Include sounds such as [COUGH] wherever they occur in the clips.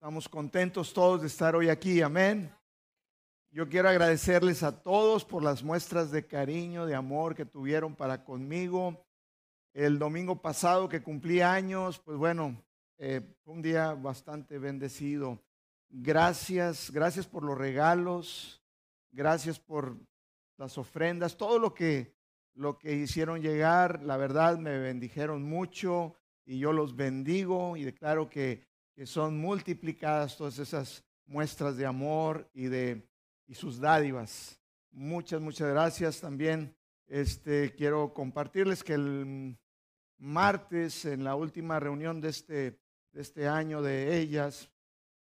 Estamos contentos todos de estar hoy aquí, amén. Yo quiero agradecerles a todos por las muestras de cariño, de amor que tuvieron para conmigo. El domingo pasado que cumplí años, pues bueno, eh, un día bastante bendecido. Gracias, gracias por los regalos, gracias por las ofrendas, todo lo que, lo que hicieron llegar, la verdad me bendijeron mucho y yo los bendigo y declaro que, que son multiplicadas todas esas muestras de amor y de y sus dádivas. Muchas, muchas gracias también. Este, quiero compartirles que el martes, en la última reunión de este, de este año de ellas,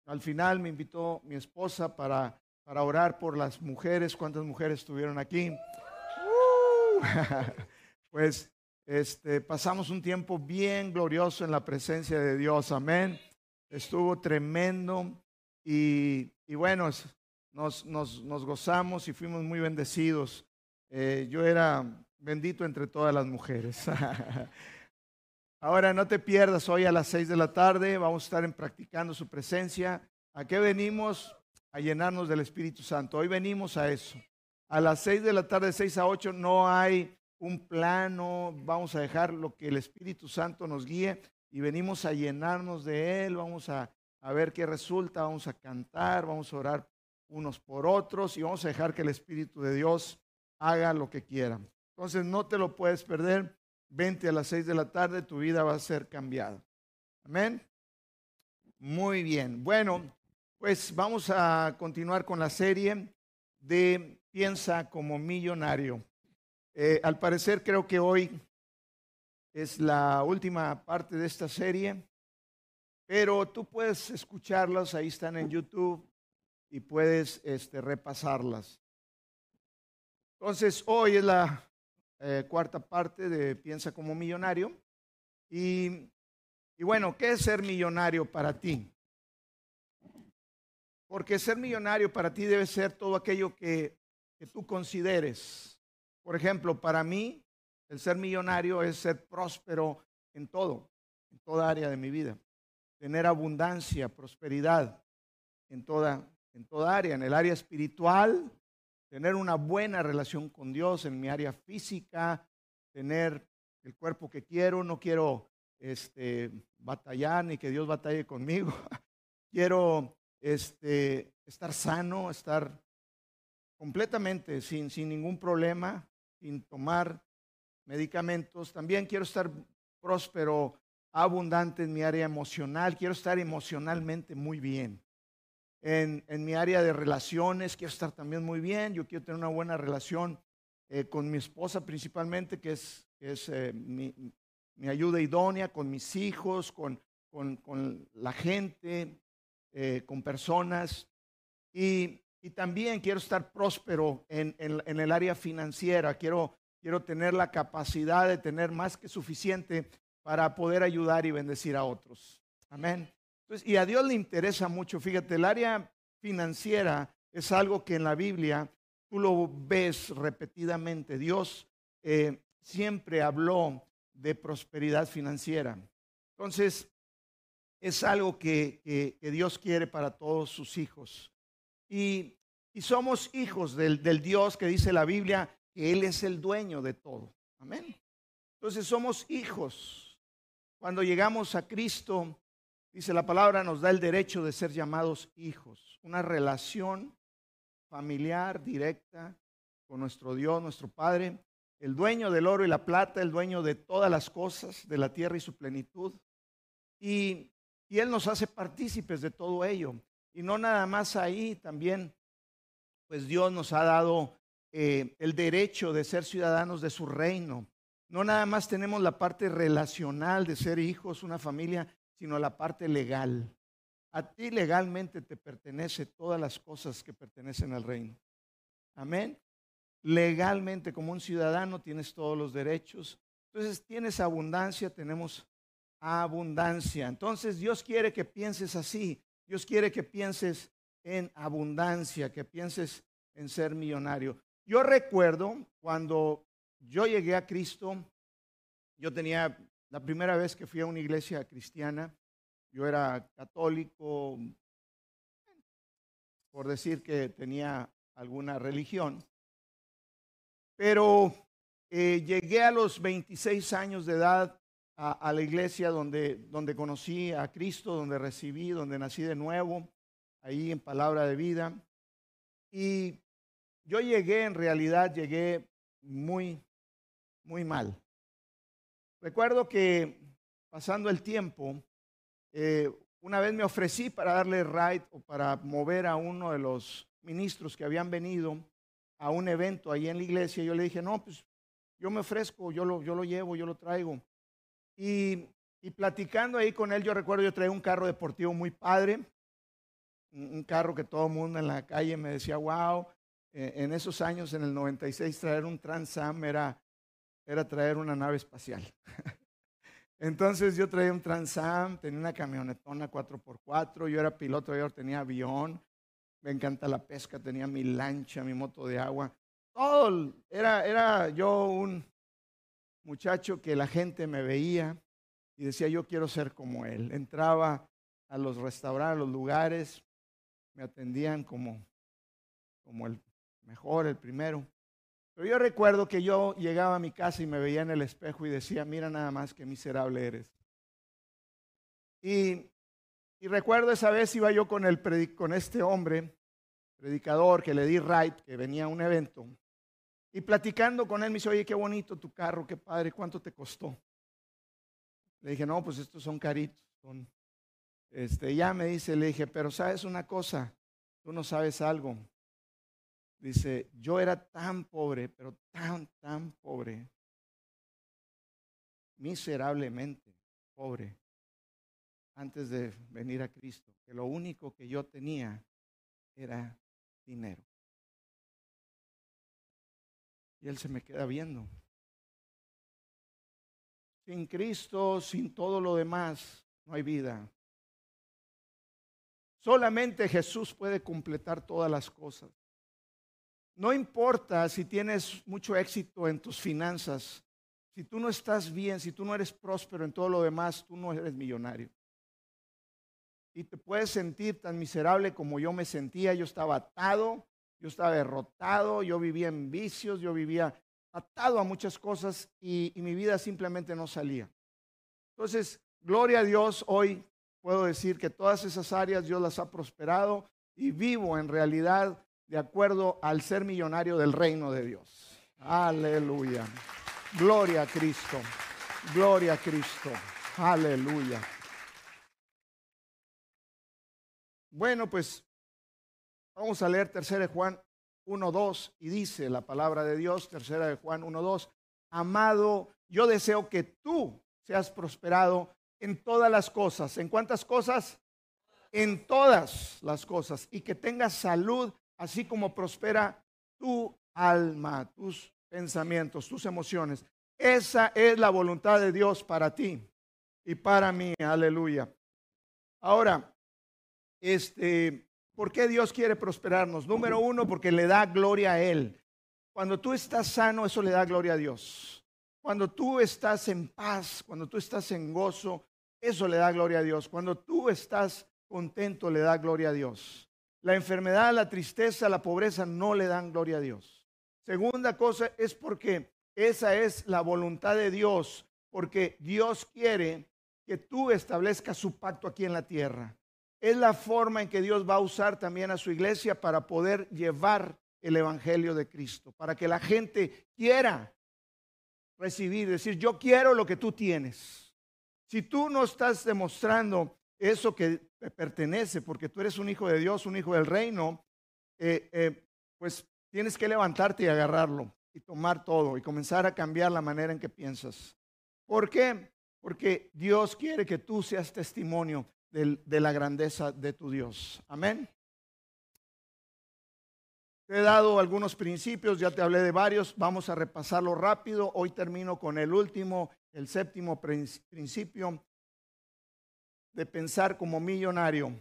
al final me invitó mi esposa para, para orar por las mujeres. ¿Cuántas mujeres estuvieron aquí? [LAUGHS] Pues este, pasamos un tiempo bien glorioso en la presencia de Dios. Amén. Estuvo tremendo. Y, y bueno, nos, gozamos y fuimos muy bendecidos. Eh, yo era bendito entre todas las mujeres. [LAUGHS] Ahora no te pierdas, hoy a las seis de la tarde vamos a estar en practicando su presencia. ¿A qué venimos? A llenarnos del Espíritu Santo. Hoy venimos a eso. A las seis de la tarde, seis a ocho, no hay un plano, vamos a dejar lo que el Espíritu Santo nos guíe y venimos a llenarnos de Él, vamos a, a ver qué resulta, vamos a cantar, vamos a orar unos por otros y vamos a dejar que el Espíritu de Dios haga lo que quiera. Entonces no te lo puedes perder. Vente a las seis de la tarde, tu vida va a ser cambiada. Amén. Muy bien. Bueno, pues vamos a continuar con la serie de Piensa como millonario. Eh, al parecer creo que hoy es la última parte de esta serie, pero tú puedes escucharlas, ahí están en YouTube, y puedes este, repasarlas. Entonces, hoy es la eh, cuarta parte de Piensa como millonario. Y, y bueno, ¿qué es ser millonario para ti? Porque ser millonario para ti debe ser todo aquello que, que tú consideres. Por ejemplo, para mí, el ser millonario es ser próspero en todo, en toda área de mi vida. Tener abundancia, prosperidad en toda en toda área, en el área espiritual, tener una buena relación con Dios, en mi área física, tener el cuerpo que quiero, no quiero este, batallar ni que Dios batalle conmigo. [LAUGHS] quiero este, estar sano, estar completamente sin, sin ningún problema, sin tomar medicamentos. También quiero estar próspero, abundante en mi área emocional. Quiero estar emocionalmente muy bien en, mi área de relaciones, quiero estar también muy bien, yo quiero tener una buena relación eh, con mi esposa principalmente, que es, es eh, mi, ayuda idónea, con mis hijos, con, con, la gente, eh, con personas. Y, y, también quiero estar próspero en, en, el área financiera, quiero, quiero tener la capacidad de tener más que suficiente para poder ayudar y bendecir a otros. Amén y a Dios le interesa mucho, fíjate, el área financiera es algo que en la Biblia tú lo ves repetidamente. Dios eh, siempre habló de prosperidad financiera. Entonces, es algo que, Dios quiere para todos sus hijos. Y, somos hijos del Dios que dice la Biblia Él es el dueño de todo. Amén. Entonces somos hijos. Cuando llegamos a Cristo, Dice la palabra nos da el derecho de ser llamados hijos, una relación familiar directa con nuestro Dios, nuestro Padre, el dueño del oro y la plata, el dueño de todas las cosas, de la tierra y su plenitud. Y, Él nos hace partícipes de todo ello. Y no nada más ahí, también, pues Dios nos ha dado eh, el derecho de ser ciudadanos de su reino. No nada más tenemos la parte relacional de ser hijos, una familia, sino la parte legal. A ti legalmente te pertenece todas las cosas que pertenecen al reino. Amén. Legalmente como un ciudadano tienes todos los derechos. Entonces tienes abundancia, tenemos abundancia. Entonces Dios quiere que pienses así. Dios quiere que pienses en abundancia, que pienses en ser millonario. Yo recuerdo cuando yo llegué a Cristo, yo tenía la primera vez que fui a una iglesia cristiana, yo era católico, por decir que tenía alguna religión. Pero eh, llegué a los 26 años de edad a, la iglesia donde, donde conocí a Cristo, donde recibí, donde nací de nuevo, ahí en palabra de vida. Y yo llegué, en realidad llegué muy, muy mal. Recuerdo que pasando el tiempo, eh, una vez me ofrecí para darle ride o para mover a uno de los ministros que habían venido a un evento ahí en la iglesia. Yo le dije, no, pues yo me ofrezco, yo lo, yo lo llevo, yo lo traigo. Y, y platicando ahí con él, yo recuerdo, yo traía un carro deportivo muy padre, un carro que todo el mundo en la calle me decía, wow, en esos años, en el 96, traer un Trans Am era, era traer una nave espacial. [LAUGHS] Entonces yo traía un Trans Am, tenía una camionetona 4x4, yo era piloto, yo tenía avión, me encanta la pesca, tenía mi lancha, mi moto de agua. Todo, era, era yo un muchacho que la gente me veía y decía, yo quiero ser como él. Entraba a los restaurantes, a los lugares, me atendían como, como el mejor, el primero. Pero yo recuerdo que yo llegaba a mi casa y me veía en el espejo y decía, mira nada más qué miserable eres. Y, recuerdo esa vez iba yo con, este hombre, predicador, que le di right, que venía a un evento. Y platicando con él me dice, oye, qué bonito tu carro, qué padre, ¿cuánto te costó? Le dije, no, pues estos son caritos. Este, ya me dice, le dije, pero sabes una cosa, tú no sabes algo. Dice, yo era tan pobre, pero tan, tan pobre, miserablemente pobre, antes de venir a Cristo, que lo único que yo tenía era dinero. Y él se me queda viendo. Sin Cristo, sin todo lo demás, no hay vida. Solamente Jesús puede completar todas las cosas. No importa si tienes mucho éxito en tus finanzas, si tú no estás bien, si tú no eres próspero en todo lo demás, tú no eres millonario. Y te puedes sentir tan miserable como yo me sentía. Yo estaba atado, yo estaba derrotado, yo vivía en vicios, yo vivía atado a muchas cosas y, mi vida simplemente no salía. Entonces, gloria a Dios, hoy puedo decir que todas esas áreas Dios las ha prosperado y vivo en realidad de acuerdo al ser millonario del reino de Dios. Aleluya. Gloria a Cristo. Gloria a Cristo. Aleluya. Bueno, pues vamos a leer tercera de Juan 1.2 y dice la palabra de Dios, tercera de Juan 1.2, amado, yo deseo que tú seas prosperado en todas las cosas. ¿En cuántas cosas? En todas las cosas. Y que tengas salud así como prospera tu alma, tus pensamientos, tus emociones. Esa es la voluntad de Dios para ti y para mí. Aleluya. Ahora, este, ¿por qué Dios quiere prosperarnos? Número uno, porque le da gloria a Él. Cuando tú estás sano, eso le da gloria a Dios. Cuando tú estás en paz, cuando tú estás en gozo, eso le da gloria a Dios. Cuando tú estás contento, le da gloria a Dios. La enfermedad, la tristeza, la pobreza no le dan gloria a Dios. Segunda cosa es porque esa es la voluntad de Dios, porque Dios quiere que tú establezcas su pacto aquí en la tierra. Es la forma en que Dios va a usar también a su iglesia para poder llevar el Evangelio de Cristo, para que la gente quiera recibir, decir, yo quiero lo que tú tienes. Si tú no estás demostrando eso que te pertenece, porque tú eres un hijo de Dios, un hijo del reino, eh, eh, pues tienes que levantarte y agarrarlo y tomar todo y comenzar a cambiar la manera en que piensas. ¿Por qué? Porque Dios quiere que tú seas testimonio de la grandeza de tu Dios. Amén. Te he dado algunos principios, ya te hablé de varios, vamos a repasarlo rápido. Hoy termino con el último, el séptimo principio, de pensar como millonario.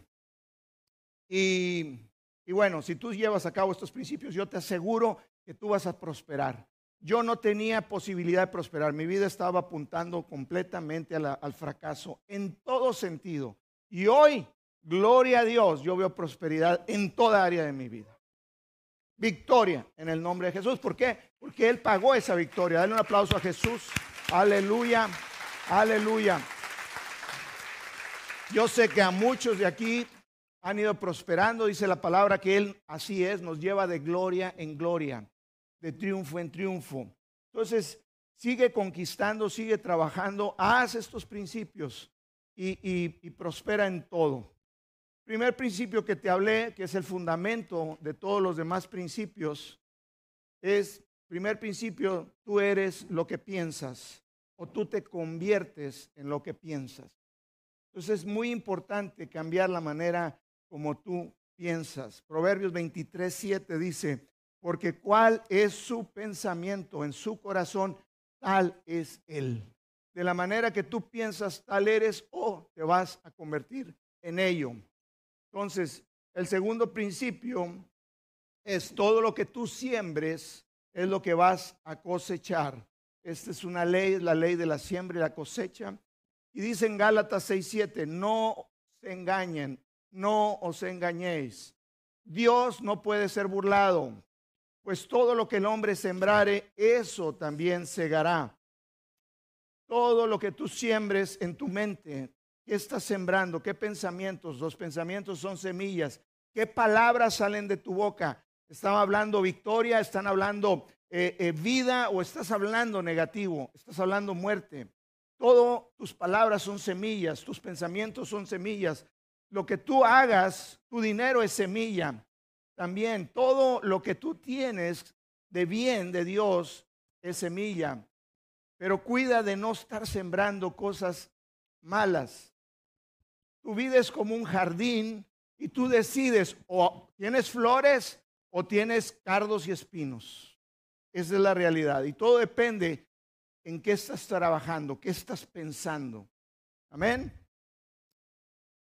Y, bueno, si tú llevas a cabo estos principios, yo te aseguro que tú vas a prosperar. Yo no tenía posibilidad de prosperar. Mi vida estaba apuntando completamente al fracaso en todo sentido. Y hoy gloria a Dios, yo veo prosperidad en toda área de mi vida. Victoria en el nombre de Jesús. ¿Por qué? Porque Él pagó esa victoria. Dale un aplauso a Jesús. Aleluya, aleluya. Yo sé que a muchos de aquí han ido prosperando, dice la palabra que Él así es, nos lleva de gloria en gloria, de triunfo en triunfo. Entonces, sigue conquistando, sigue trabajando, haz estos principios y, prospera en todo. Primer principio que te hablé, que es el fundamento de todos los demás principios, es, primer principio, tú eres lo que piensas o tú te conviertes en lo que piensas. Entonces es muy importante cambiar la manera como tú piensas. Proverbios 23, 7 dice, porque cuál es su pensamiento en su corazón, tal es él. De la manera que tú piensas, tal eres o te vas a convertir en ello. Entonces, el segundo principio es todo lo que tú siembres es lo que vas a cosechar. Esta es una ley, la ley de la siembra y la cosecha. Y dice en Gálatas 6:7, no se engañen, no os engañéis. Dios no puede ser burlado, pues todo lo que el hombre sembrare, eso también segará. Todo lo que tú siembres en tu mente, ¿qué estás sembrando? ¿Qué pensamientos? Los pensamientos son semillas. ¿Qué palabras salen de tu boca? ¿Están hablando victoria? ¿Están hablando eh, eh, vida o estás hablando negativo? ¿Estás hablando muerte? Todas tus palabras son semillas, tus pensamientos son semillas. Lo que tú hagas, tu dinero es semilla. También todo lo que tú tienes de bien de Dios es semilla. Pero cuida de no estar sembrando cosas malas. Tu vida es como un jardín y tú decides o tienes flores o tienes cardos y espinos. Esa es la realidad. Y todo depende en qué estás trabajando, qué estás pensando. Amén.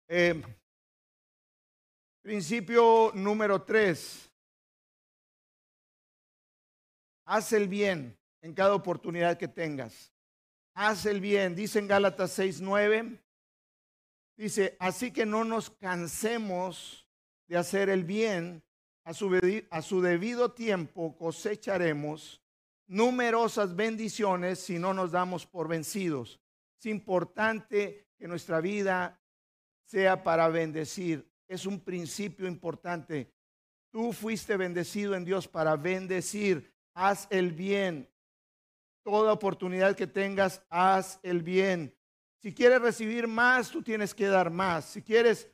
Eh, principio número tres. Haz el bien en cada oportunidad que tengas. Haz el bien. Dice en Gálatas 6:9. Dice, así que no nos cansemos de hacer el bien. A su, a su debido tiempo cosecharemos numerosas bendiciones si no nos damos por vencidos. Es importante que nuestra vida sea para bendecir. Es un principio importante. Tú fuiste bendecido en Dios para bendecir. Haz el bien. Toda oportunidad que tengas, haz el bien. Si quieres recibir más, tú tienes que dar más. Si quieres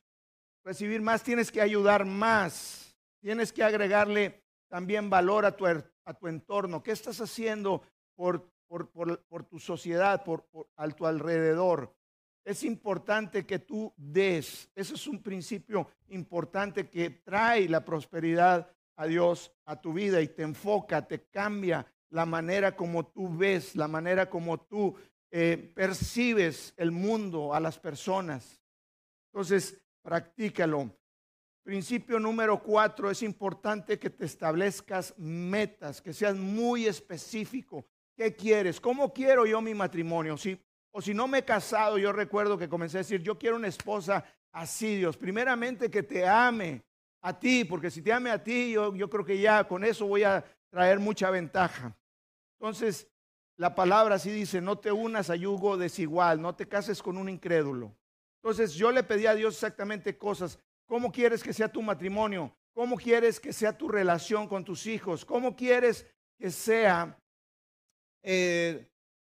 recibir más, tienes que ayudar más. Tienes que agregarle también valor a tu, a tu entorno. ¿Qué estás haciendo por, por, tu sociedad, por, a tu alrededor? Es importante que tú des. Ese es un principio importante que trae la prosperidad a Dios a tu vida y te enfoca, te cambia la manera como tú ves, la manera como tú eh, percibes el mundo, a las personas. Entonces, practícalo. Principio número cuatro, es importante que te establezcas metas, que seas muy específico. ¿Qué quieres? ¿Cómo quiero yo mi matrimonio? O si no me he casado, yo recuerdo que comencé a decir, yo quiero una esposa así, Dios. Primeramente que te ame a ti, porque si te ame a ti, yo, yo creo que ya con eso voy a traer mucha ventaja. Entonces, la palabra así dice, no te unas a yugo desigual, no te cases con un incrédulo. Entonces yo le pedí a Dios exactamente cosas. ¿Cómo quieres que sea tu matrimonio? ¿Cómo quieres que sea tu relación con tus hijos? ¿Cómo quieres que sea eh,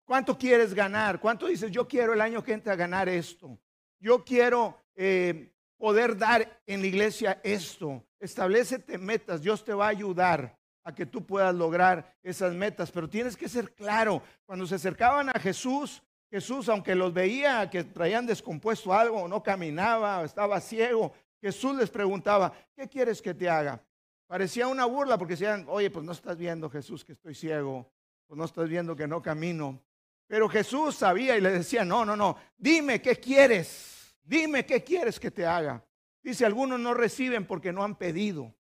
¿Cuánto quieres ganar? ¿Cuánto dices, yo quiero el año que entra ganar esto? Yo quiero eh, poder dar en la iglesia esto. Establecete metas, Dios te va a ayudar a que tú puedas lograr esas metas, pero tienes que ser claro. Cuando se acercaban a Jesús, Jesús, aunque los veía que traían descompuesto algo, no caminaba, estaba ciego, Jesús les preguntaba, ¿qué quieres que te haga? Parecía una burla porque decían, oye, pues no estás viendo Jesús que estoy ciego, pues no estás viendo que no camino. Pero Jesús sabía y le decía, no, no, no, dime qué quieres, dime qué quieres que te haga. Dice, algunos no reciben porque no han pedido.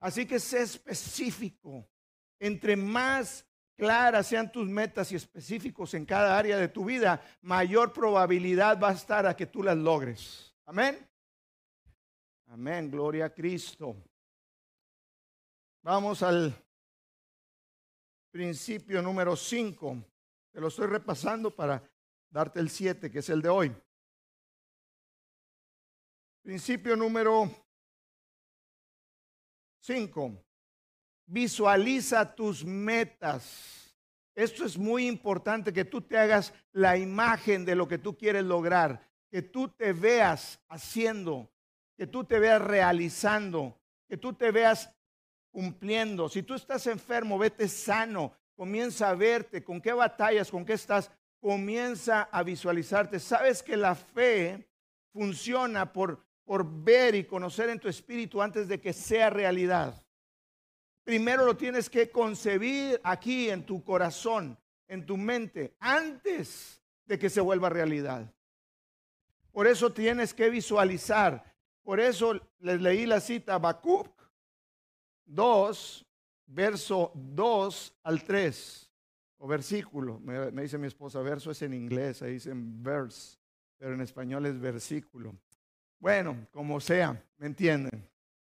Así que sé específico. Entre más claras sean tus metas y específicos en cada área de tu vida, mayor probabilidad va a estar a que tú las logres. Amén. Amén, gloria a Cristo. Vamos al principio número 5. Te lo estoy repasando para darte el 7, que es el de hoy. Principio número 5. Visualiza tus metas. Esto es muy importante, que tú te hagas la imagen de lo que tú quieres lograr, que tú te veas haciendo, que tú te veas realizando, que tú te veas cumpliendo. Si tú estás enfermo, vete sano, comienza a verte, con qué batallas, con qué estás, comienza a visualizarte. Sabes que la fe funciona por, por ver y conocer en tu espíritu antes de que sea realidad. Primero lo tienes que concebir aquí en tu corazón, en tu mente, antes de que se vuelva realidad. Por eso tienes que visualizar. Por eso les leí la cita Habacuc 2, verso 2 al 3, o versículo. Me, me, dice mi esposa, verso es en inglés, ahí dicen verse, pero en español es versículo. Bueno, como sea, ¿me entienden?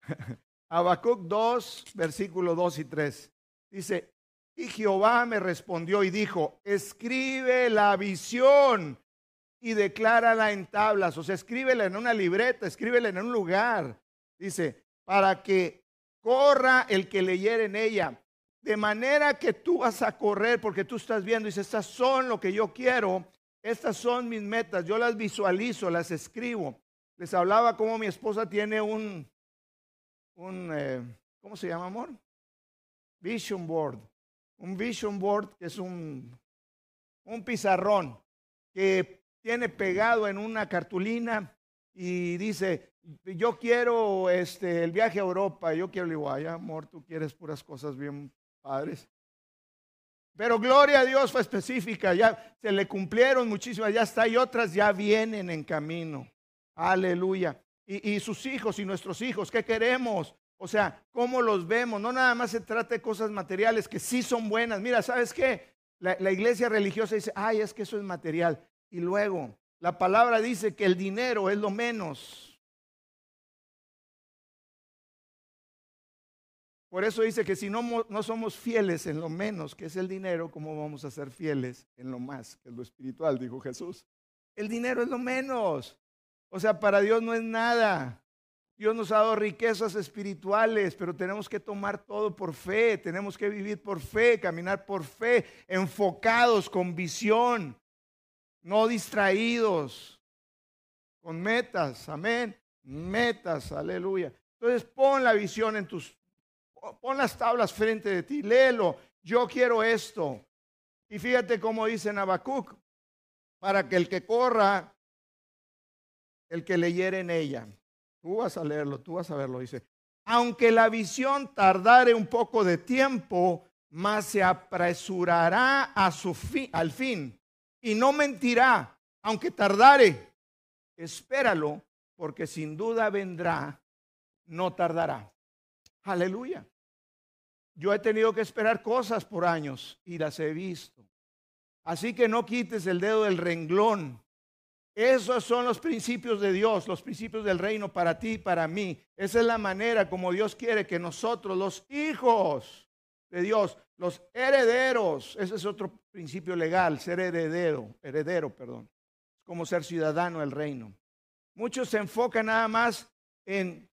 [LAUGHS] Habacuc 2, versículo 2 y 3. Dice, y Jehová me respondió y dijo, escribe la visión y declárala en tablas, o sea, escríbela en una libreta, escríbela en un lugar. Dice, para que corra el que leyere en ella. De manera que tú vas a correr porque tú estás viendo, dice, estas son lo que yo quiero, estas son mis metas, yo las visualizo, las escribo. Les hablaba como mi esposa tiene un, un, eh, ¿cómo se llama, amor? Vision board. Un vision board que es un, un pizarrón que tiene pegado en una cartulina y dice, yo quiero este, el viaje a Europa, yo quiero el igual, amor, tú quieres puras cosas bien padres. Pero gloria a Dios fue específica, ya se le cumplieron muchísimas, ya está, y otras ya vienen en camino. Aleluya y, sus hijos y nuestros hijos, ¿qué queremos? O sea, ¿cómo los vemos? No nada más se trata de cosas materiales que sí son buenas. Mira, ¿sabes qué? La, la iglesia religiosa dice, ay, es que eso es material. Y luego, la palabra dice que el dinero es lo menos. Por eso dice que si no, no, somos fieles en lo menos, que es el dinero, ¿cómo vamos a ser fieles en lo más, que es lo espiritual? Dijo Jesús. El dinero es lo menos. O sea, para Dios no es nada. Dios nos ha dado riquezas espirituales, pero tenemos que tomar todo por fe, tenemos que vivir por fe, caminar por fe, enfocados, con visión, no distraídos, con metas, amén, metas, aleluya. Entonces pon la visión en tus, pon las tablas frente de ti, léelo, yo quiero esto. Y fíjate cómo dice en para que el que corra el que leyere en ella. Tú vas a leerlo, tú vas a verlo, dice. Aunque la visión tardare un poco de tiempo, más se apresurará a su al fin y no mentirá, aunque tardare. Espéralo, porque sin duda vendrá, no tardará. Aleluya. Yo he tenido que esperar cosas por años y las he visto. Así que no quites el dedo del renglón esos son los principios de Dios, los principios del reino para ti y para mí. Esa es la manera como Dios quiere que nosotros, los hijos de Dios, los herederos, ese es otro principio legal, ser heredero, heredero, perdón, como ser ciudadano del reino. Muchos se enfocan nada más en,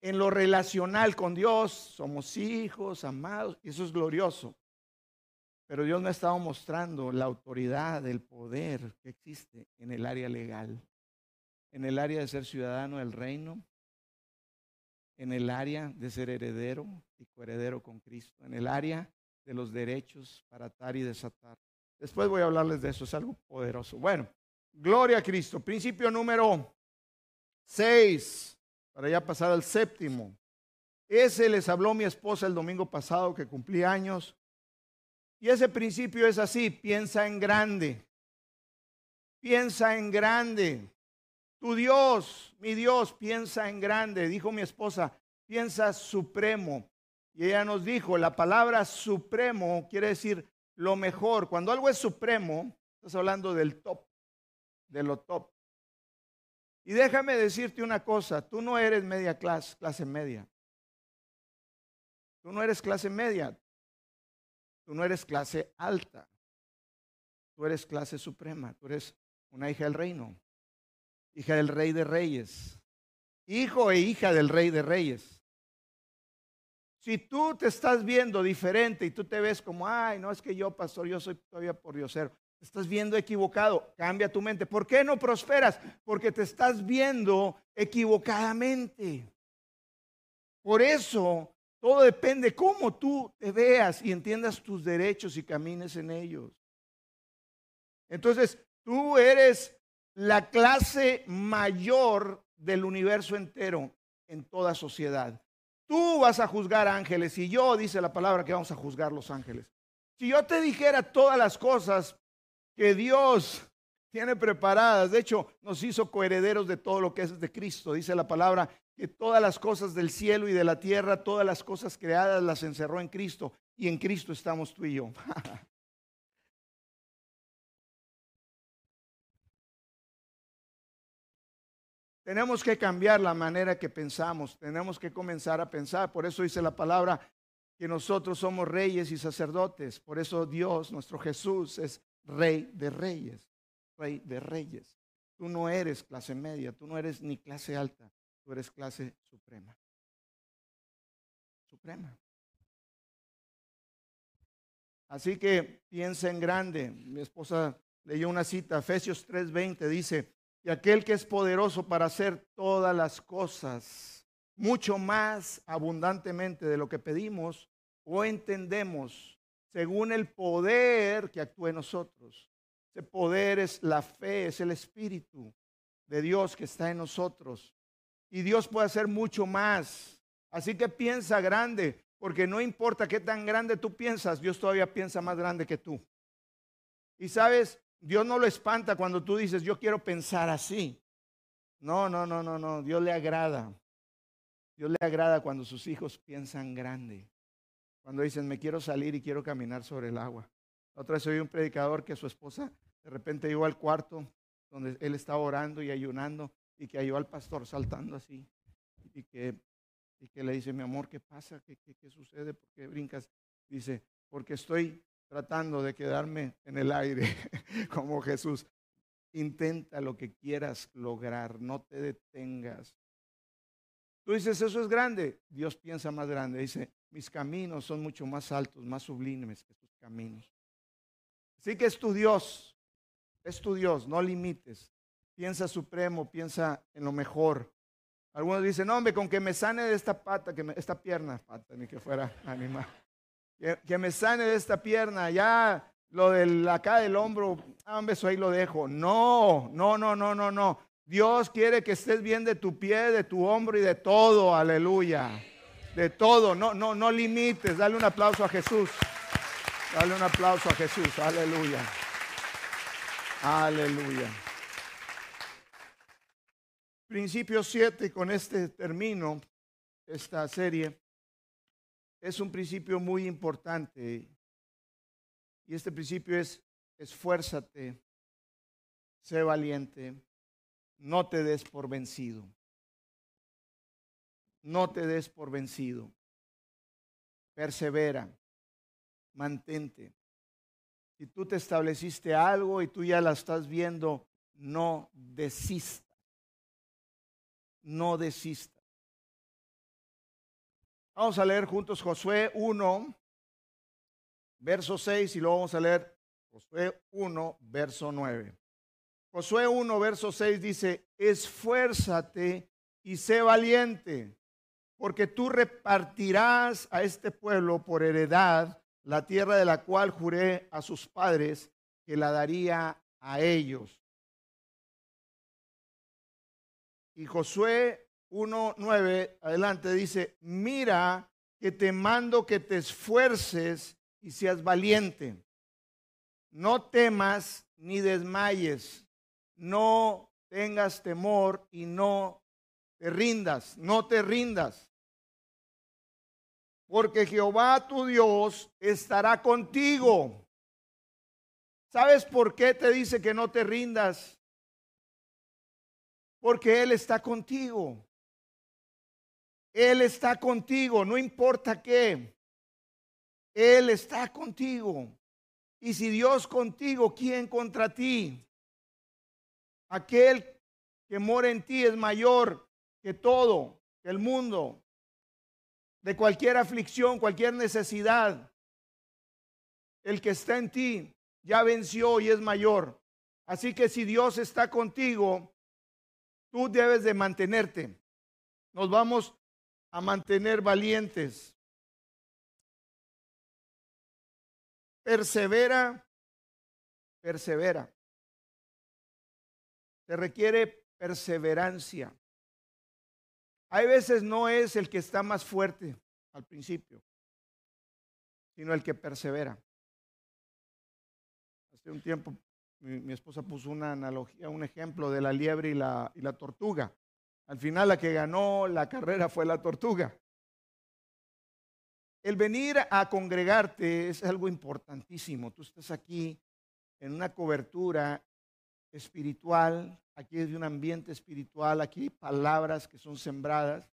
en lo relacional con Dios, somos hijos, amados, y eso es glorioso. Pero Dios me ha estado mostrando la autoridad, el poder que existe en el área legal, en el área de ser ciudadano del reino, en el área de ser heredero y coheredero con Cristo, en el área de los derechos para atar y desatar. Después voy a hablarles de eso, es algo poderoso. Bueno, gloria a Cristo. Principio número 6, para ya pasar al séptimo. Ese les habló mi esposa el domingo pasado que cumplí años. Y ese principio es así, piensa en grande. Piensa en grande. Tu Dios, mi Dios, piensa en grande. Dijo mi esposa, piensa supremo. Y ella nos dijo, la palabra supremo quiere decir lo mejor. Cuando algo es supremo, estás hablando del top, de lo top. Y déjame decirte una cosa, tú no eres media clase, clase media. Tú no eres clase media. Tú no eres clase alta. Tú eres clase suprema. Tú eres una hija del reino. Hija del rey de reyes. Hijo e hija del rey de reyes. Si tú te estás viendo diferente y tú te ves como, ay, no es que yo, pastor, yo soy todavía por Diosero estás viendo equivocado. Cambia tu mente. ¿Por qué no prosperas? Porque te estás viendo equivocadamente. Por eso, todo depende cómo tú te veas y entiendas tus derechos y camines en ellos. Entonces, tú eres la clase mayor del universo entero en toda sociedad. Tú vas a juzgar ángeles y yo, dice la palabra, que vamos a juzgar los ángeles. Si yo te dijera todas las cosas que Dios tiene preparadas. De hecho, nos hizo coherederos de todo lo que es de Cristo. Dice la palabra que todas las cosas del cielo y de la tierra, todas las cosas creadas las encerró en Cristo. Y en Cristo estamos tú y yo. [LAUGHS] Tenemos que cambiar la manera que pensamos, tenemos que comenzar a pensar. Por eso dice la palabra que nosotros somos reyes y sacerdotes. Por eso Dios, nuestro Jesús, es rey de reyes, rey de reyes. Tú no eres clase media, tú no eres ni clase alta, tú eres clase suprema. Suprema. Así que piensa en grande. Mi esposa leyó una cita, Efesios 3:20 dice, y aquel que es poderoso para hacer todas las cosas, mucho más abundantemente de lo que pedimos o entendemos, según el poder que actúe en nosotros. Ese poder es la fe, es el Espíritu de Dios que está en nosotros. Y Dios puede hacer mucho más. Así que piensa grande, porque no importa qué tan grande tú piensas, Dios todavía piensa más grande que tú. Y sabes, Dios no lo espanta cuando tú dices, yo quiero pensar así. No, no, no, no, no, Dios le agrada. Dios le agrada cuando sus hijos piensan grande. Cuando dicen, me quiero salir y quiero caminar sobre el agua. Otra vez oí un predicador que su esposa de repente llegó al cuarto donde él estaba orando y ayunando y que halló al pastor saltando así. Y que, y que le dice, mi amor, ¿qué pasa? ¿Qué, qué, qué sucede? ¿Por qué brincas? Dice, porque estoy tratando de quedarme en el aire [LAUGHS] como Jesús. Intenta lo que quieras lograr, no te detengas. Tú dices, eso es grande. Dios piensa más grande. Dice, mis caminos son mucho más altos, más sublimes que tus caminos. Así que es tu Dios, es tu Dios, no limites. Piensa supremo, piensa en lo mejor. Algunos dicen, no, hombre, con que me sane de esta pata, que esta pierna, pata, ni que fuera [LAUGHS] animal. Que, me sane de esta pierna, ya lo de acá del hombro, ah, hombre, eso ahí lo dejo. No, no, no, no, no, no. Dios quiere que estés bien de tu pie, de tu hombro y de todo. Aleluya. De todo. No, no, no limites. Dale un aplauso a Jesús. Dale un aplauso a Jesús. Aleluya. Aleluya. Principio 7, con este termino esta serie, es un principio muy importante. Y este principio es esfuérzate, sé valiente, no te des por vencido. No te des por vencido. Persevera. Mantente. Si tú te estableciste algo y tú ya la estás viendo, no desista. No desista. Vamos a leer juntos Josué 1, verso 6 y luego vamos a leer Josué 1, verso 9. Josué 1, verso 6 dice, esfuérzate y sé valiente, porque tú repartirás a este pueblo por heredad la tierra de la cual juré a sus padres que la daría a ellos. Y Josué 1.9 adelante dice, mira que te mando que te esfuerces y seas valiente. No temas ni desmayes no tengas temor y no te rindas, no te rindas. Porque Jehová tu Dios estará contigo. ¿Sabes por qué te dice que no te rindas? Porque Él está contigo. Él está contigo, no importa qué. Él está contigo. Y si Dios contigo, ¿quién contra ti? Aquel que mora en ti es mayor que todo, el mundo, de cualquier aflicción, cualquier necesidad. El que está en ti ya venció y es mayor. Así que si Dios está contigo, tú debes de mantenerte. Nos vamos a mantener valientes. Persevera, persevera. Se requiere perseverancia. Hay veces no es el que está más fuerte al principio, sino el que persevera. Hace un tiempo mi, esposa puso una analogía, un ejemplo de la liebre y la, y la tortuga. Al final la que ganó la carrera fue la tortuga. El venir a congregarte es algo importantísimo. Tú estás aquí en una cobertura espiritual, aquí es de un ambiente espiritual, aquí hay palabras que son sembradas.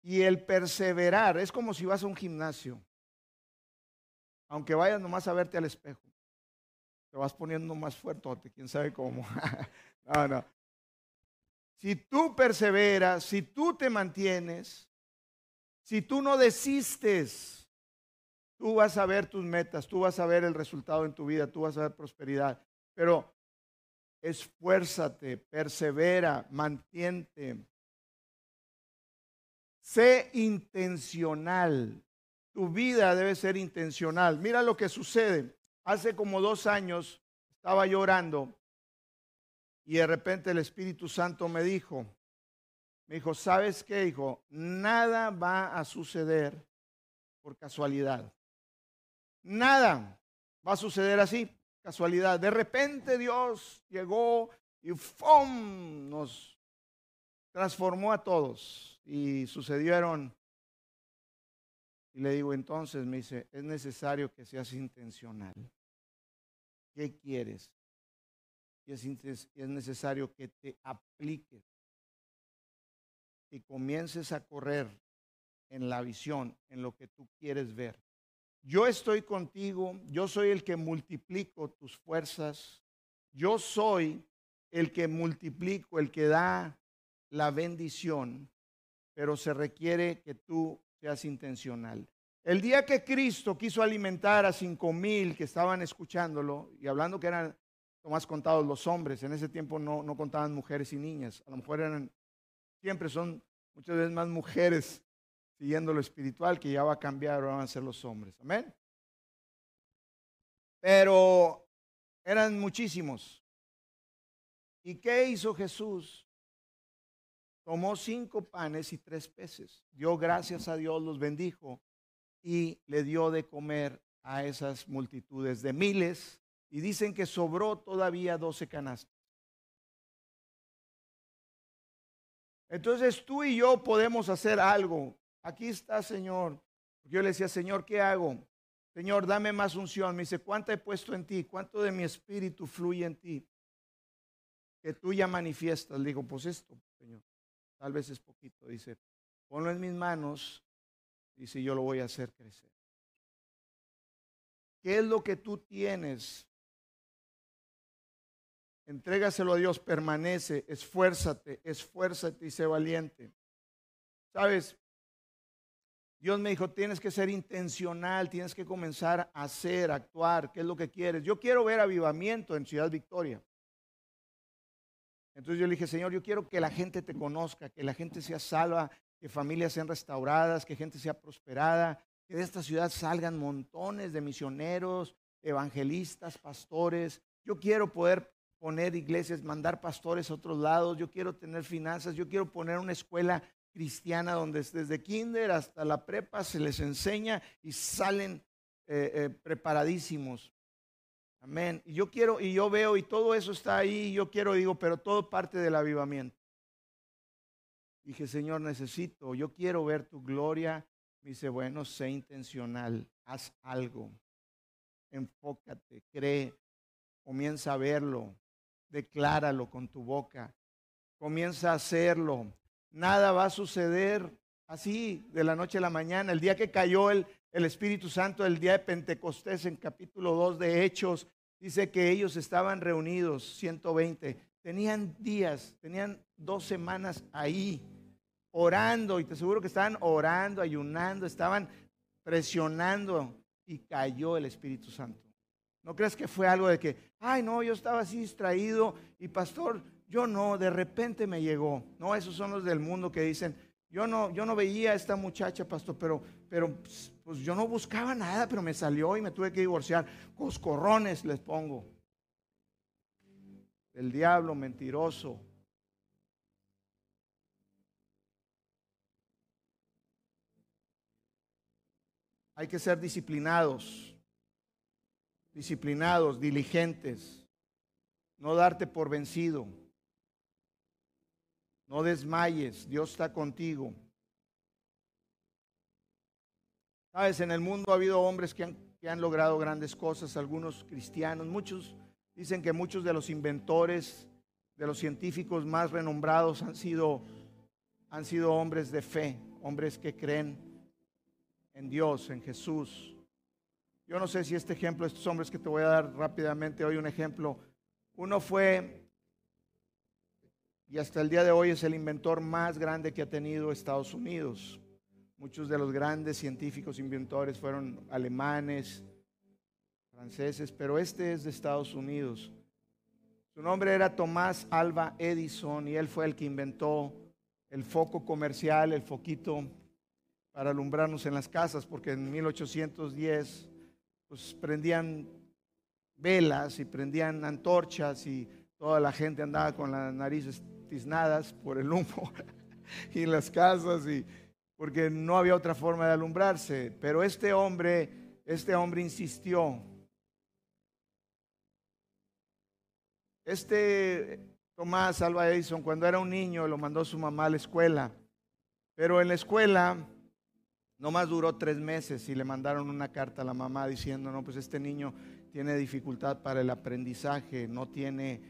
Y el perseverar es como si vas a un gimnasio, aunque vayas nomás a verte al espejo, te vas poniendo más fuerte, quién sabe cómo. [LAUGHS] no, no. Si tú perseveras, si tú te mantienes, si tú no desistes, tú vas a ver tus metas, tú vas a ver el resultado en tu vida, tú vas a ver prosperidad. Pero esfuérzate, persevera, mantiente. Sé intencional. Tu vida debe ser intencional. Mira lo que sucede. Hace como dos años estaba llorando y de repente el Espíritu Santo me dijo, me dijo, ¿sabes qué, hijo? Nada va a suceder por casualidad. Nada va a suceder así casualidad. De repente Dios llegó y ¡fum! nos transformó a todos y sucedieron. Y le digo entonces, me dice, es necesario que seas intencional. ¿Qué quieres? Y es, es necesario que te apliques y comiences a correr en la visión, en lo que tú quieres ver yo estoy contigo, yo soy el que multiplico tus fuerzas, yo soy el que multiplico, el que da la bendición, pero se requiere que tú seas intencional. El día que Cristo quiso alimentar a cinco mil que estaban escuchándolo y hablando que eran más contados los hombres, en ese tiempo no, no contaban mujeres y niñas, a lo mejor eran, siempre son muchas veces más mujeres siguiendo lo espiritual, que ya va a cambiar, van a ser los hombres. Amén. Pero eran muchísimos. ¿Y qué hizo Jesús? Tomó cinco panes y tres peces. Dio gracias a Dios, los bendijo y le dio de comer a esas multitudes de miles. Y dicen que sobró todavía doce canastas. Entonces tú y yo podemos hacer algo aquí está, Señor. Yo le decía, Señor, ¿qué hago? Señor, dame más unción. Me dice, ¿cuánto he puesto en ti? ¿Cuánto de mi espíritu fluye en ti? Que tú ya manifiestas. Le digo, pues esto, Señor. Tal vez es poquito. Dice, ponlo en mis manos. si yo lo voy a hacer crecer. ¿Qué es lo que tú tienes? Entrégaselo a Dios, permanece, esfuérzate, esfuérzate y sé valiente. Sabes, Dios me dijo, tienes que ser intencional, tienes que comenzar a hacer, a actuar, qué es lo que quieres. Yo quiero ver avivamiento en Ciudad Victoria. Entonces yo le dije, Señor, yo quiero que la gente te conozca, que la gente sea salva, que familias sean restauradas, que gente sea prosperada, que de esta ciudad salgan montones de misioneros, evangelistas, pastores. Yo quiero poder poner iglesias, mandar pastores a otros lados, yo quiero tener finanzas, yo quiero poner una escuela cristiana donde desde kinder hasta la prepa se les enseña y salen eh, eh, preparadísimos. Amén. Y yo quiero, y yo veo, y todo eso está ahí, yo quiero, digo, pero todo parte del avivamiento. Dije, Señor, necesito, yo quiero ver tu gloria. Me dice, bueno, sé intencional, haz algo, enfócate, cree, comienza a verlo. Decláralo con tu boca. Comienza a hacerlo. Nada va a suceder así de la noche a la mañana. El día que cayó el, el Espíritu Santo, el día de Pentecostés, en capítulo 2 de Hechos, dice que ellos estaban reunidos, 120. Tenían días, tenían dos semanas ahí orando y te aseguro que estaban orando, ayunando, estaban presionando y cayó el Espíritu Santo. No creas que fue algo de que, ay, no, yo estaba así distraído y pastor, yo no, de repente me llegó. No, esos son los del mundo que dicen, yo no, yo no veía a esta muchacha, pastor, pero, pero pues yo no buscaba nada, pero me salió y me tuve que divorciar. Coscorrones les pongo. El diablo mentiroso. Hay que ser disciplinados, disciplinados, diligentes, no darte por vencido, no desmayes, Dios está contigo. Sabes, en el mundo ha habido hombres que han, logrado grandes cosas, algunos cristianos, muchos dicen que muchos de los inventores, de los científicos más renombrados han sido hombres de fe, hombres que creen en Dios, en Jesús. Yo no sé si este ejemplo, estos hombres que te voy a dar rápidamente hoy un ejemplo, uno fue, y hasta el día de hoy es el inventor más grande que ha tenido Estados Unidos. Muchos de los grandes científicos inventores fueron alemanes, franceses, pero este es de Estados Unidos. Su nombre era Tomás Alba Edison y él fue el que inventó el foco comercial, el foquito para alumbrarnos en las casas, porque en 1810 pues prendían velas y prendían antorchas y toda la gente andaba con las narices tiznadas por el humo [LAUGHS] y las casas y porque no había otra forma de alumbrarse, pero este hombre este hombre insistió. Este Tomás Alva Edison cuando era un niño lo mandó su mamá a la escuela, pero en la escuela no más duró tres meses y le mandaron una carta a la mamá diciendo, no, pues este niño tiene dificultad para el aprendizaje, no tiene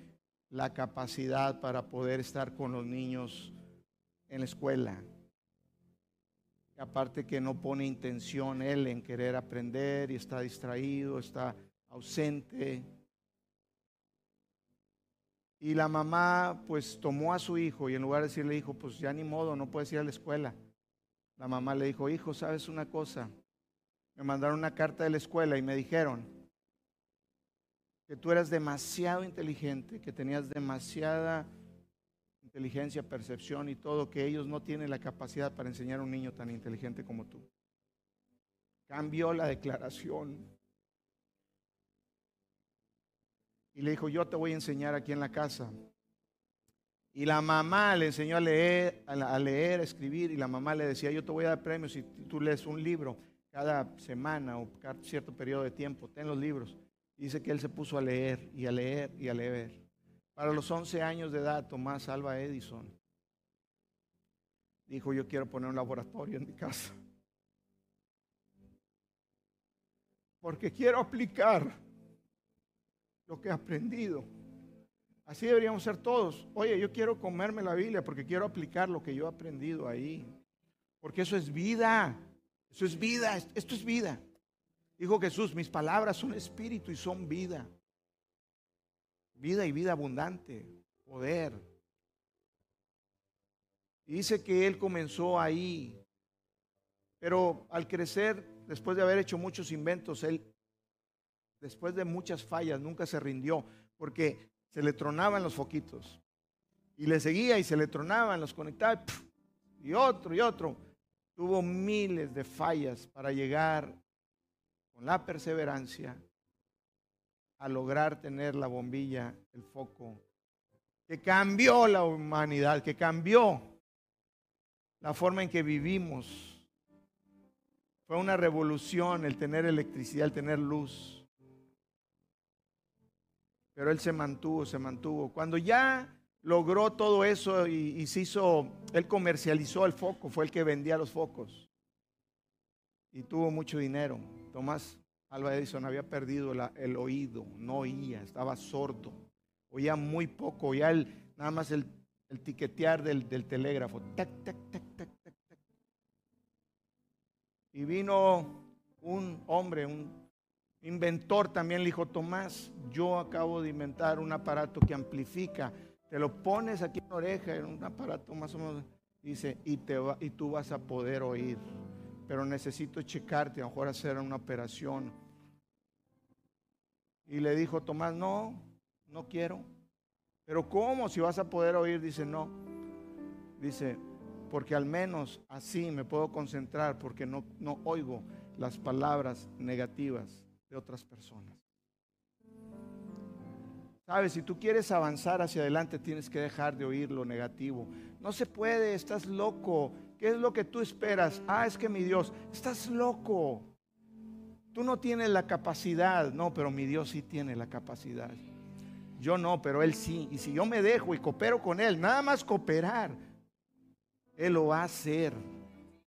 la capacidad para poder estar con los niños en la escuela. Aparte que no pone intención él en querer aprender y está distraído, está ausente. Y la mamá pues tomó a su hijo y en lugar de decirle, hijo, pues ya ni modo, no puedes ir a la escuela la mamá le dijo, hijo, ¿sabes una cosa? Me mandaron una carta de la escuela y me dijeron que tú eras demasiado inteligente, que tenías demasiada inteligencia, percepción y todo, que ellos no tienen la capacidad para enseñar a un niño tan inteligente como tú. Cambió la declaración. Y le dijo, yo te voy a enseñar aquí en la casa y la mamá le enseñó a leer, a leer, a escribir, y la mamá le decía, yo te voy a dar premios si tú lees un libro cada semana o cierto periodo de tiempo, ten los libros. dice que él se puso a leer y a leer y a leer. Para los 11 años de edad, Tomás Alba Edison dijo, yo quiero poner un laboratorio en mi casa. Porque quiero aplicar lo que he aprendido Así deberíamos ser todos. Oye, yo quiero comerme la Biblia porque quiero aplicar lo que yo he aprendido ahí. Porque eso es vida. Eso es vida. Esto es vida. Dijo Jesús, mis palabras son espíritu y son vida. Vida y vida abundante. Poder. Y dice que él comenzó ahí. Pero al crecer, después de haber hecho muchos inventos, él, después de muchas fallas, nunca se rindió. Porque se le tronaban los foquitos. Y le seguía y se le tronaban, los conectaba y otro y otro. Tuvo miles de fallas para llegar con la perseverancia a lograr tener la bombilla, el foco, que cambió la humanidad, que cambió la forma en que vivimos. Fue una revolución el tener electricidad, el tener luz. Pero él se mantuvo, se mantuvo. Cuando ya logró todo eso y, se hizo, él comercializó el foco, fue el que vendía los focos. Y tuvo mucho dinero. Tomás Alva Edison había perdido el oído, no oía, estaba sordo. oía muy poco, oía el, nada más el, el tiquetear del, del telégrafo. Tac, tac, tac, tac, tac, tac. Y vino un hombre, un inventor también, le dijo, Tomás, yo acabo de inventar un aparato que amplifica. Te lo pones aquí en la oreja, en un aparato más o menos, dice, y, te va, y tú vas a poder oír. Pero necesito checarte, a lo mejor hacer una operación. Y le dijo Tomás, no, no quiero. Pero ¿cómo? Si vas a poder oír, dice, no. Dice, porque al menos así me puedo concentrar porque no, no oigo las palabras negativas de otras personas. Sabes, si tú quieres avanzar hacia adelante, tienes que dejar de oír lo negativo. No se puede, estás loco. ¿Qué es lo que tú esperas? Ah, es que mi Dios, estás loco. Tú no tienes la capacidad. No, pero mi Dios sí tiene la capacidad. Yo no, pero Él sí. Y si yo me dejo y coopero con Él, nada más cooperar, Él lo va a hacer.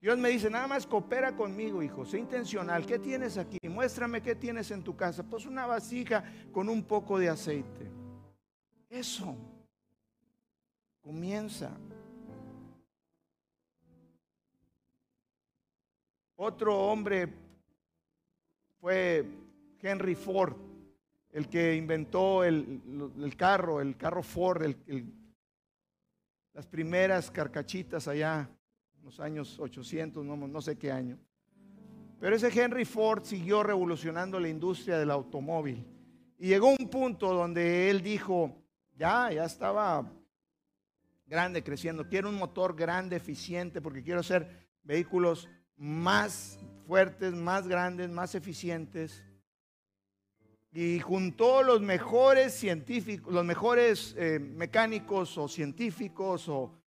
Dios me dice, nada más coopera conmigo, hijo. Sé intencional. ¿Qué tienes aquí? Muéstrame qué tienes en tu casa. Pues una vasija con un poco de aceite. Eso. Comienza. Otro hombre fue Henry Ford, el que inventó el, carro, el carro Ford, las primeras carcachitas allá los años 800, no, no sé qué año. Pero ese Henry Ford siguió revolucionando la industria del automóvil. Y llegó un punto donde él dijo, ya, ya estaba grande, creciendo, quiero un motor grande, eficiente, porque quiero hacer vehículos más fuertes, más grandes, más eficientes. Y juntó los mejores científicos, los mejores eh, mecánicos o científicos o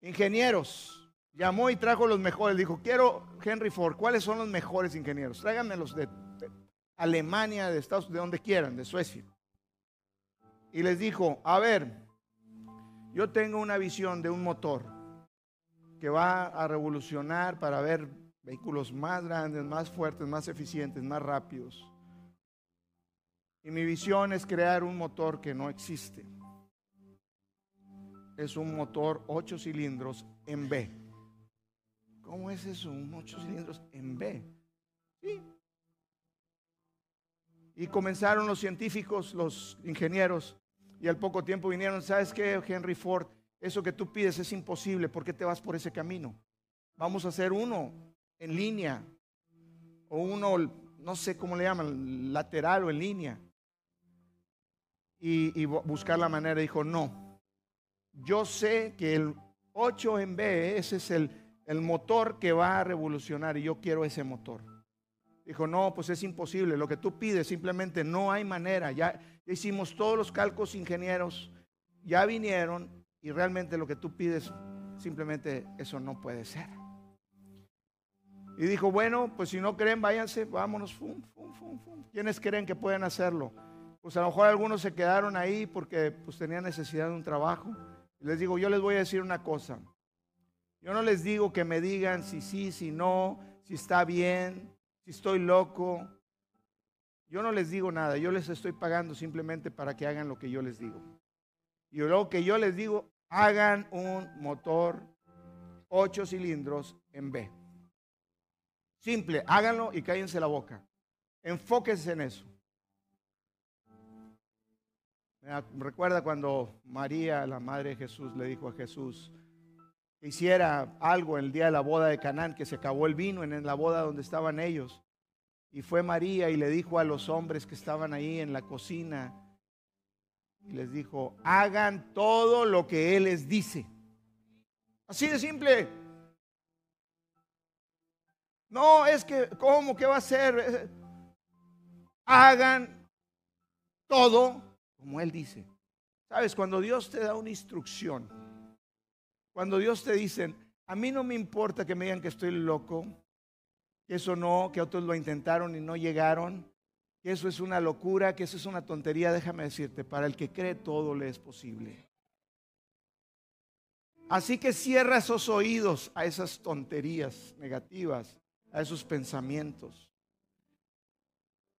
ingenieros. Llamó y trajo los mejores. Dijo, quiero Henry Ford, ¿cuáles son los mejores ingenieros? Tráiganmelos de, de Alemania, de Estados Unidos, de donde quieran, de Suecia. Y les dijo, a ver, yo tengo una visión de un motor que va a revolucionar para ver vehículos más grandes, más fuertes, más eficientes, más rápidos. Y mi visión es crear un motor que no existe. Es un motor 8 cilindros en B. ¿Cómo es eso? Un 8 cilindros en B. Y comenzaron los científicos, los ingenieros, y al poco tiempo vinieron, ¿sabes qué, Henry Ford? Eso que tú pides es imposible, ¿por qué te vas por ese camino? Vamos a hacer uno en línea o uno, no sé cómo le llaman, lateral o en línea. Y, buscar la manera, dijo, no, yo sé que el 8 en B, ese es el, el motor que va a revolucionar y yo quiero ese motor. Dijo, no, pues es imposible, lo que tú pides simplemente no hay manera, ya hicimos todos los cálculos ingenieros, ya vinieron y realmente lo que tú pides simplemente eso no puede ser. Y dijo, bueno, pues si no creen, váyanse, vámonos. Fum, fum, fum, ¿Quiénes creen que pueden hacerlo? Pues a lo mejor algunos se quedaron ahí porque pues tenían necesidad de un trabajo. les digo, yo les voy a decir una cosa. Yo no les digo que me digan si sí, si no, si está bien, si estoy loco. Yo no les digo nada, yo les estoy pagando simplemente para que hagan lo que yo les digo. Y lo que yo les digo, hagan un motor 8 cilindros en B. Simple, háganlo y cállense la boca. Enfóquense en eso. recuerda cuando María, la madre de Jesús, le dijo a Jesús hiciera algo en el día de la boda de Canaán, que se acabó el vino en la boda donde estaban ellos. Y fue María y le dijo a los hombres que estaban ahí en la cocina, y les dijo, hagan todo lo que Él les dice. Así de simple. No, es que, ¿cómo? ¿Qué va a hacer? Hagan todo como Él dice. Sabes, cuando Dios te da una instrucción, cuando Dios te dice, a mí no me importa que me digan que estoy loco, que eso no, que otros lo intentaron y no llegaron, que eso es una locura, que eso es una tontería, déjame decirte, para el que cree todo le es posible. Así que cierra esos oídos a esas tonterías negativas a esos pensamientos.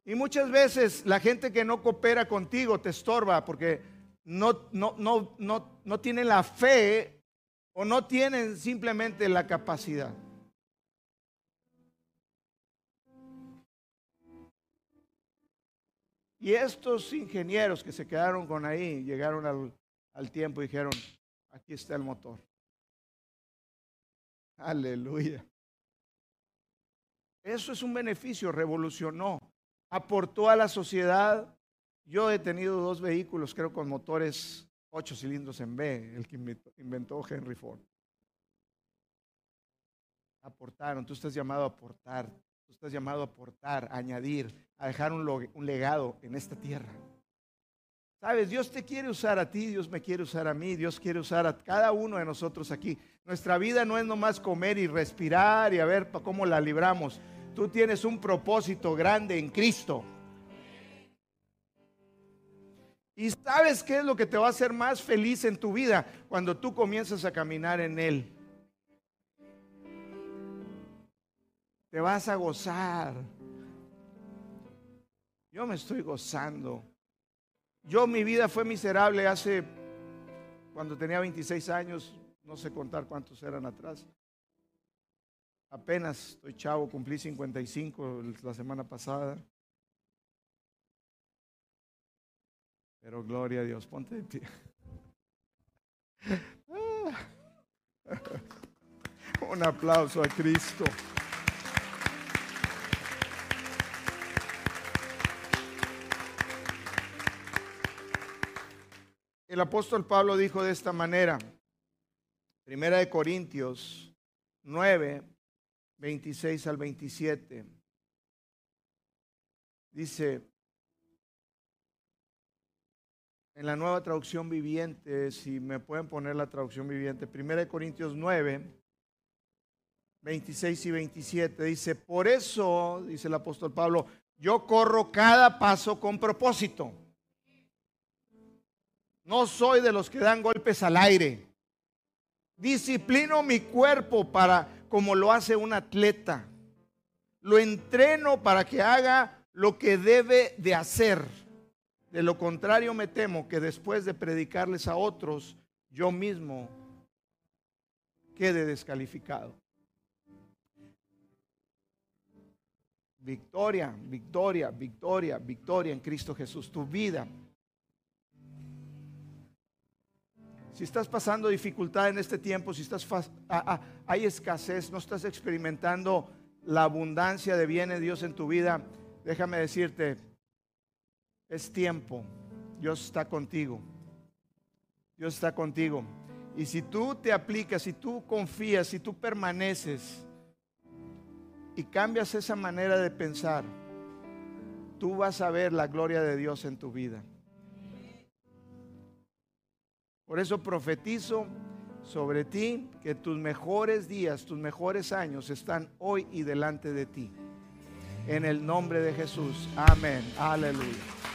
Y muchas veces la gente que no coopera contigo te estorba porque no, no, no, no, no tienen la fe o no tienen simplemente la capacidad. Y estos ingenieros que se quedaron con ahí, llegaron al, al tiempo y dijeron, aquí está el motor. Aleluya. Eso es un beneficio, revolucionó, aportó a la sociedad. Yo he tenido dos vehículos, creo, con motores ocho cilindros en B, el que inventó Henry Ford. Aportaron, tú estás llamado a aportar, tú estás llamado a aportar, a añadir, a dejar un, un legado en esta tierra. Sabes, Dios te quiere usar a ti, Dios me quiere usar a mí, Dios quiere usar a cada uno de nosotros aquí. Nuestra vida no es nomás comer y respirar y a ver cómo la libramos. Tú tienes un propósito grande en Cristo. Y sabes qué es lo que te va a hacer más feliz en tu vida cuando tú comienzas a caminar en Él. Te vas a gozar. Yo me estoy gozando. Yo mi vida fue miserable hace, cuando tenía 26 años, no sé contar cuántos eran atrás. Apenas estoy chavo, cumplí 55 la semana pasada. Pero gloria a Dios, ponte de pie. Un aplauso a Cristo. El apóstol Pablo dijo de esta manera, Primera de Corintios 9, 26 al 27. Dice, en la nueva traducción viviente, si me pueden poner la traducción viviente, 1 Corintios 9, 26 y 27, dice, por eso, dice el apóstol Pablo, yo corro cada paso con propósito. No soy de los que dan golpes al aire. Disciplino mi cuerpo para como lo hace un atleta. Lo entreno para que haga lo que debe de hacer. De lo contrario me temo que después de predicarles a otros, yo mismo quede descalificado. Victoria, victoria, victoria, victoria en Cristo Jesús. Tu vida Si estás pasando dificultad en este tiempo, si estás hay escasez, no estás experimentando la abundancia de bienes de Dios en tu vida, déjame decirte, es tiempo. Dios está contigo. Dios está contigo. Y si tú te aplicas, si tú confías, si tú permaneces y cambias esa manera de pensar, tú vas a ver la gloria de Dios en tu vida. Por eso profetizo sobre ti que tus mejores días, tus mejores años están hoy y delante de ti. En el nombre de Jesús. Amén. Aleluya.